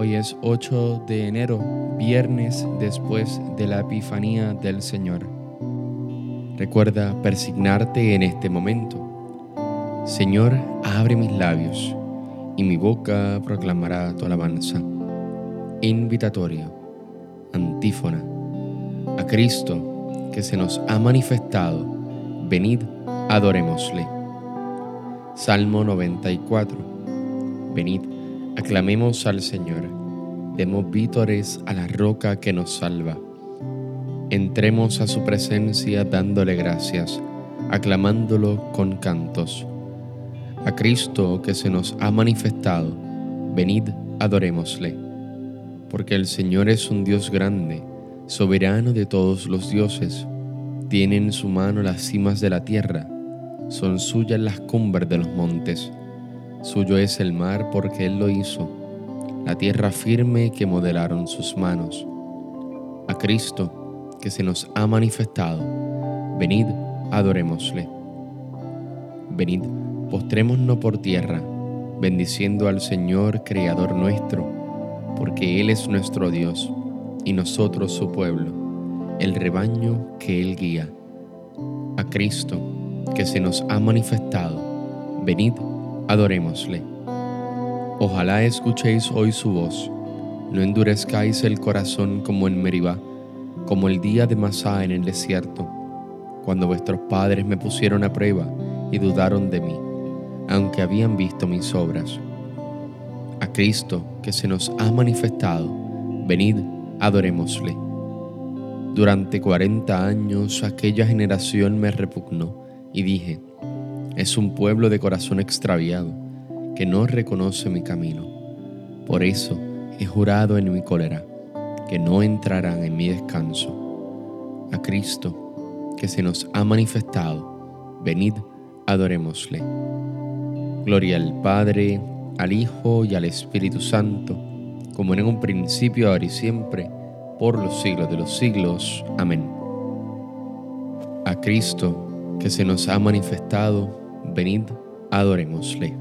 Hoy es 8 de enero, viernes después de la Epifanía del Señor. Recuerda persignarte en este momento. Señor, abre mis labios y mi boca proclamará tu alabanza. Invitatorio, antífona, a Cristo que se nos ha manifestado, venid, adorémosle. Salmo 94. Venid, aclamemos al Señor, demos vítores a la roca que nos salva. Entremos a su presencia dándole gracias, aclamándolo con cantos. A Cristo que se nos ha manifestado, venid, adorémosle. Porque el Señor es un Dios grande, soberano de todos los dioses. Tiene en su mano las cimas de la tierra son suyas las cumbres de los montes. Suyo es el mar porque Él lo hizo, la tierra firme que modelaron sus manos. A Cristo, que se nos ha manifestado, venid, adorémosle. Venid, postrémonos por tierra, bendiciendo al Señor, Creador nuestro, porque Él es nuestro Dios y nosotros su pueblo, el rebaño que Él guía. A Cristo, que se nos ha manifestado. Venid, adorémosle. Ojalá escuchéis hoy su voz, no endurezcáis el corazón como en Meribá, como el día de Masá en el desierto, cuando vuestros padres me pusieron a prueba y dudaron de mí, aunque habían visto mis obras. A Cristo que se nos ha manifestado, venid, adorémosle. Durante cuarenta años aquella generación me repugnó y dije, es un pueblo de corazón extraviado que no reconoce mi camino. Por eso he jurado en mi cólera que no entrarán en mi descanso. A Cristo, que se nos ha manifestado, venid, adorémosle. Gloria al Padre, al Hijo y al Espíritu Santo, como en un principio, ahora y siempre, por los siglos de los siglos. Amén. A Cristo, que se nos ha manifestado, venid, adorémosle.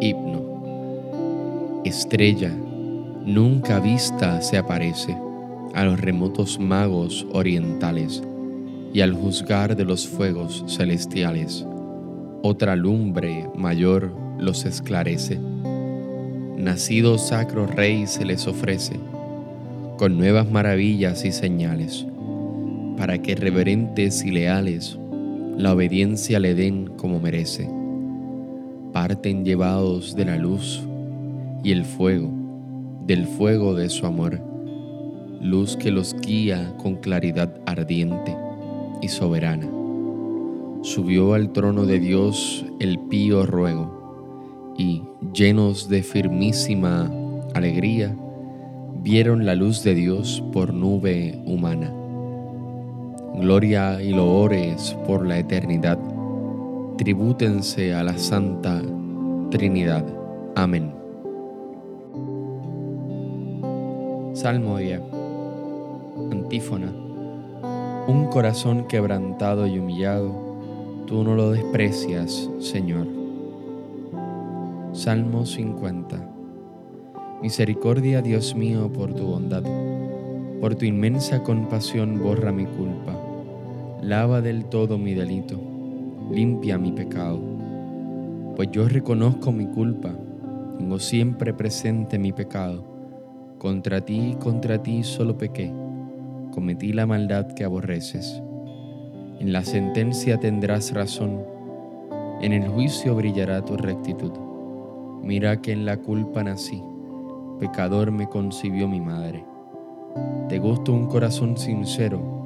Himno. Estrella, nunca vista se aparece a los remotos magos orientales y al juzgar de los fuegos celestiales. Otra lumbre mayor los esclarece. Nacido sacro rey se les ofrece con nuevas maravillas y señales para que reverentes y leales la obediencia le den como merece. Parten llevados de la luz y el fuego, del fuego de su amor, luz que los guía con claridad ardiente y soberana. Subió al trono de Dios el pío ruego, y, llenos de firmísima alegría, vieron la luz de Dios por nube humana gloria y loores por la eternidad, tribútense a la Santa Trinidad. Amén. Salmo 10. Antífona. Un corazón quebrantado y humillado, tú no lo desprecias, Señor. Salmo 50. Misericordia, Dios mío, por tu bondad. Por tu inmensa compasión borra mi culpa lava del todo mi delito, limpia mi pecado, pues yo reconozco mi culpa, tengo siempre presente mi pecado, contra ti, contra ti solo pequé, cometí la maldad que aborreces. En la sentencia tendrás razón, en el juicio brillará tu rectitud. Mira que en la culpa nací, pecador me concibió mi madre. Te gusto un corazón sincero,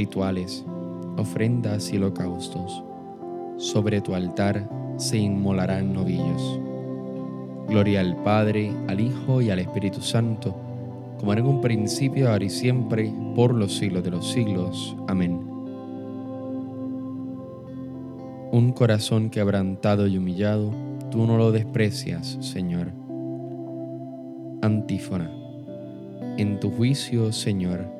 rituales ofrendas y holocaustos. Sobre tu altar se inmolarán novillos. Gloria al Padre, al Hijo y al Espíritu Santo, como en un principio, ahora y siempre, por los siglos de los siglos. Amén. Un corazón quebrantado y humillado, tú no lo desprecias, Señor. Antífona. En tu juicio, Señor,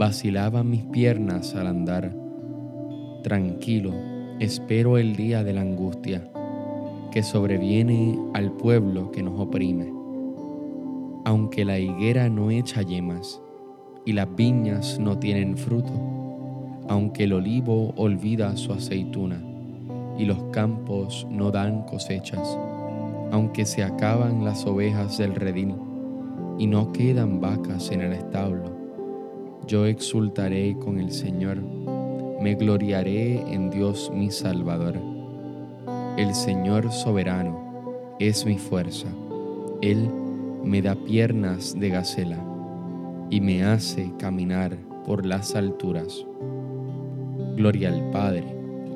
vacilaban mis piernas al andar. Tranquilo, espero el día de la angustia que sobreviene al pueblo que nos oprime. Aunque la higuera no echa yemas y las viñas no tienen fruto, aunque el olivo olvida su aceituna y los campos no dan cosechas, aunque se acaban las ovejas del redil y no quedan vacas en el establo, yo exultaré con el Señor me gloriaré en Dios mi Salvador. El Señor soberano es mi fuerza. Él me da piernas de gacela y me hace caminar por las alturas. Gloria al Padre,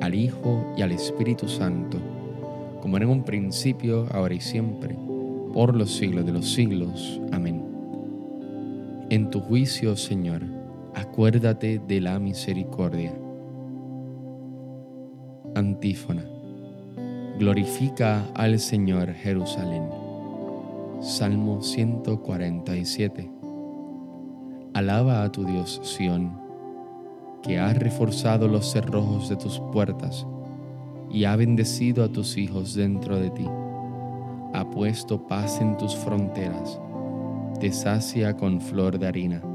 al Hijo y al Espíritu Santo, como era en un principio, ahora y siempre, por los siglos de los siglos. Amén. En tu juicio, Señor, acuérdate de la misericordia Antífona. Glorifica al Señor Jerusalén. Salmo 147. Alaba a tu Dios Sión, que ha reforzado los cerrojos de tus puertas y ha bendecido a tus hijos dentro de ti. Ha puesto paz en tus fronteras, te sacia con flor de harina.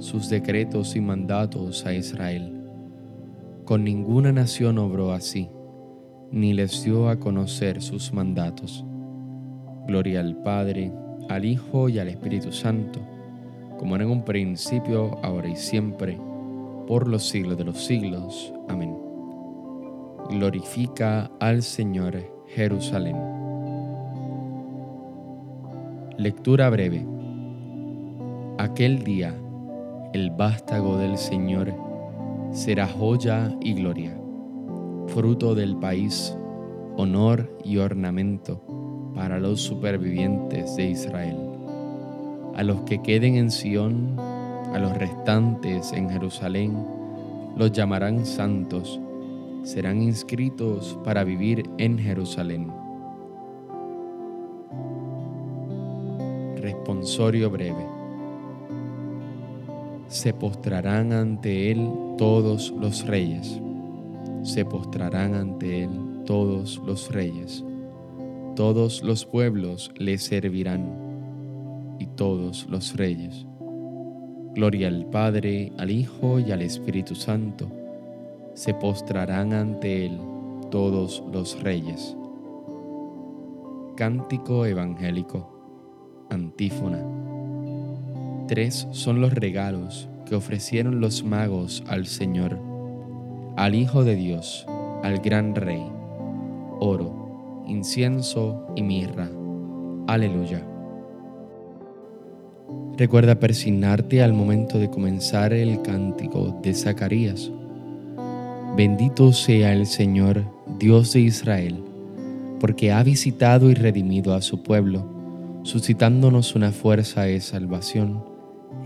sus decretos y mandatos a Israel. Con ninguna nación obró así ni les dio a conocer sus mandatos. Gloria al Padre, al Hijo y al Espíritu Santo, como era en un principio, ahora y siempre, por los siglos de los siglos. Amén. Glorifica al Señor Jerusalén. Lectura breve. Aquel día, el vástago del Señor será joya y gloria fruto del país, honor y ornamento para los supervivientes de Israel. A los que queden en Sión A los restantes en Jerusalén los llamarán santos, serán inscritos para vivir en Jerusalén. Responsorio breve. Se postrarán ante él todos los reyes. Se postrarán ante él todos los reyes. Todos los pueblos le servirán y todos los reyes. Gloria al Padre, al Hijo y al Espíritu Santo. Se postrarán ante Él todos los reyes. Cántico Evangélico. Antífona. Tres son los regalos que ofrecieron los magos al Señor, al Hijo de Dios, al gran Rey. Oro, incienso y mirra. Aleluya. Recuerda persignarte al momento de comenzar el cántico de Zacarías. Bendito sea el Señor, Dios de Israel, porque ha visitado y redimido a su pueblo, suscitándonos una fuerza de salvación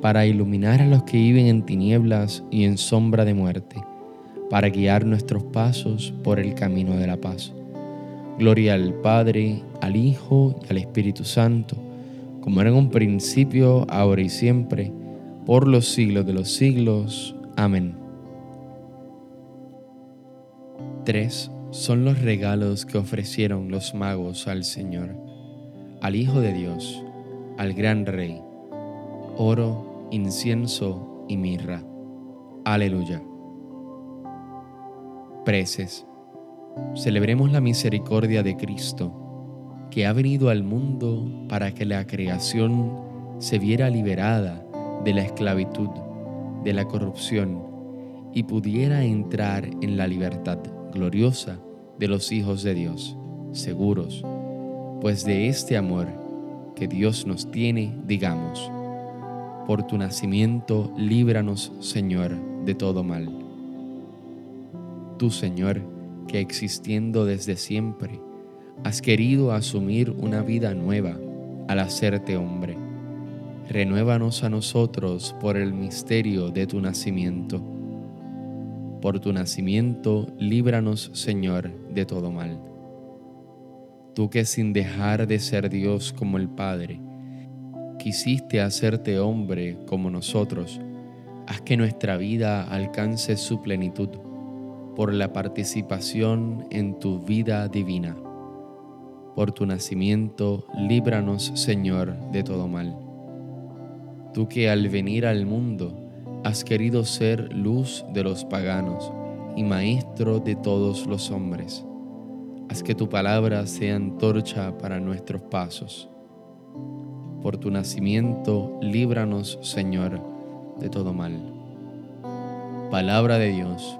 para iluminar a los que viven en tinieblas y en sombra de muerte, para guiar nuestros pasos por el camino de la paz. Gloria al Padre, al Hijo y al Espíritu Santo, como era en un principio, ahora y siempre, por los siglos de los siglos. Amén. Tres son los regalos que ofrecieron los magos al Señor, al Hijo de Dios, al gran Rey, oro, incienso y mirra. Aleluya. Preces. Celebremos la misericordia de Cristo, que ha venido al mundo para que la creación se viera liberada de la esclavitud, de la corrupción, y pudiera entrar en la libertad gloriosa de los hijos de Dios, seguros, pues de este amor que Dios nos tiene, digamos, por tu nacimiento líbranos, Señor, de todo mal. Tu Señor, que existiendo desde siempre, has querido asumir una vida nueva al hacerte hombre. Renuévanos a nosotros por el misterio de tu nacimiento. Por tu nacimiento, líbranos, Señor, de todo mal. Tú que sin dejar de ser Dios como el Padre, quisiste hacerte hombre como nosotros, haz que nuestra vida alcance su plenitud por la participación en tu vida divina. Por tu nacimiento, líbranos, Señor, de todo mal. Tú que al venir al mundo has querido ser luz de los paganos y maestro de todos los hombres, haz que tu palabra sea antorcha para nuestros pasos. Por tu nacimiento, líbranos, Señor, de todo mal. Palabra de Dios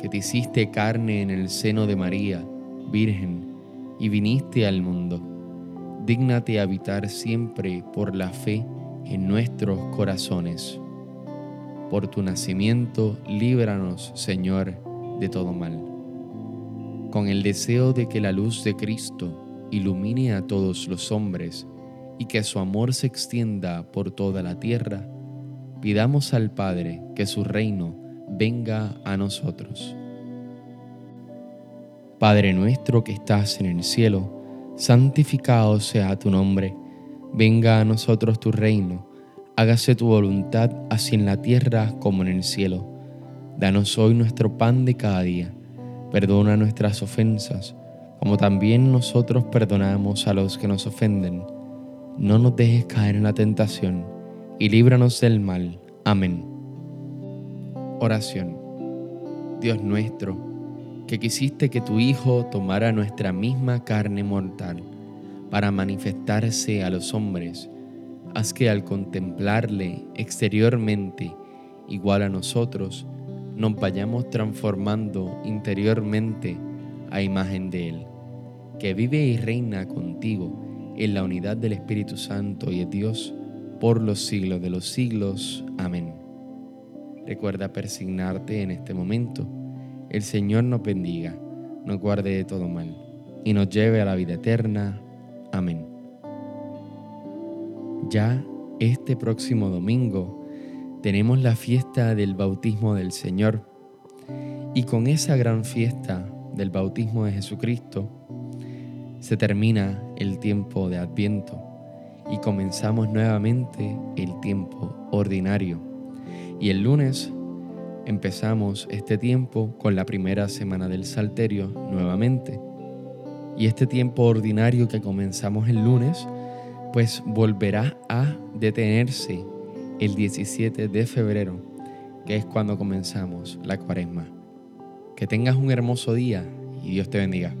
que te hiciste carne en el seno de María, Virgen, y viniste al mundo. Dígnate habitar siempre por la fe en nuestros corazones. Por tu nacimiento, líbranos, Señor, de todo mal. Con el deseo de que la luz de Cristo ilumine a todos los hombres y que su amor se extienda por toda la tierra, pidamos al Padre que su reino venga a nosotros. Padre nuestro que estás en el cielo, santificado sea tu nombre, venga a nosotros tu reino, hágase tu voluntad así en la tierra como en el cielo. Danos hoy nuestro pan de cada día. Perdona nuestras ofensas, como también nosotros perdonamos a los que nos ofenden. No nos dejes caer en la tentación, y líbranos del mal. Amén. Oración. Dios nuestro, que quisiste que tu Hijo tomara nuestra misma carne mortal para manifestarse a los hombres, haz que al contemplarle exteriormente igual a nosotros, nos vayamos transformando interiormente a imagen de Él, que vive y reina contigo en la unidad del Espíritu Santo y de Dios por los siglos de los siglos. Amén. Recuerda persignarte en este momento. El Señor nos bendiga, nos guarde de todo mal y nos lleve a la vida eterna. Amén. Ya este próximo domingo tenemos la fiesta del bautismo del Señor y con esa gran fiesta del bautismo de Jesucristo se termina el tiempo de Adviento y comenzamos nuevamente el tiempo ordinario. Y el lunes empezamos este tiempo con la primera semana del Salterio nuevamente. Y este tiempo ordinario que comenzamos el lunes pues volverá a detenerse el 17 de febrero, que es cuando comenzamos la cuaresma. Que tengas un hermoso día y Dios te bendiga.